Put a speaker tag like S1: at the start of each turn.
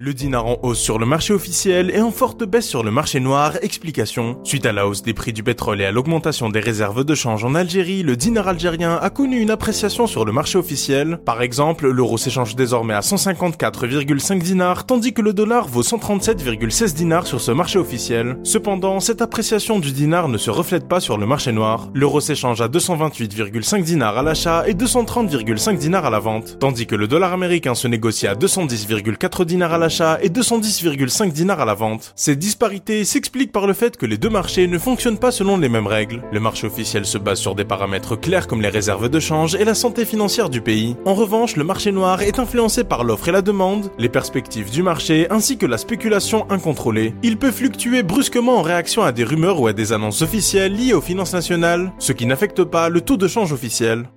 S1: Le dinar en hausse sur le marché officiel et en forte baisse sur le marché noir, explication. Suite à la hausse des prix du pétrole et à l'augmentation des réserves de change en Algérie, le dinar algérien a connu une appréciation sur le marché officiel. Par exemple, l'euro s'échange désormais à 154,5 dinars, tandis que le dollar vaut 137,16 dinars sur ce marché officiel. Cependant, cette appréciation du dinar ne se reflète pas sur le marché noir. L'euro s'échange à 228,5 dinars à l'achat et 230,5 dinars à la vente, tandis que le dollar américain se négocie à 210,4 dinars à l'achat et 210,5 dinars à la vente. Ces disparités s'expliquent par le fait que les deux marchés ne fonctionnent pas selon les mêmes règles. Le marché officiel se base sur des paramètres clairs comme les réserves de change et la santé financière du pays. En revanche, le marché noir est influencé par l'offre et la demande, les perspectives du marché ainsi que la spéculation incontrôlée. Il peut fluctuer brusquement en réaction à des rumeurs ou à des annonces officielles liées aux finances nationales, ce qui n'affecte pas le taux de change officiel.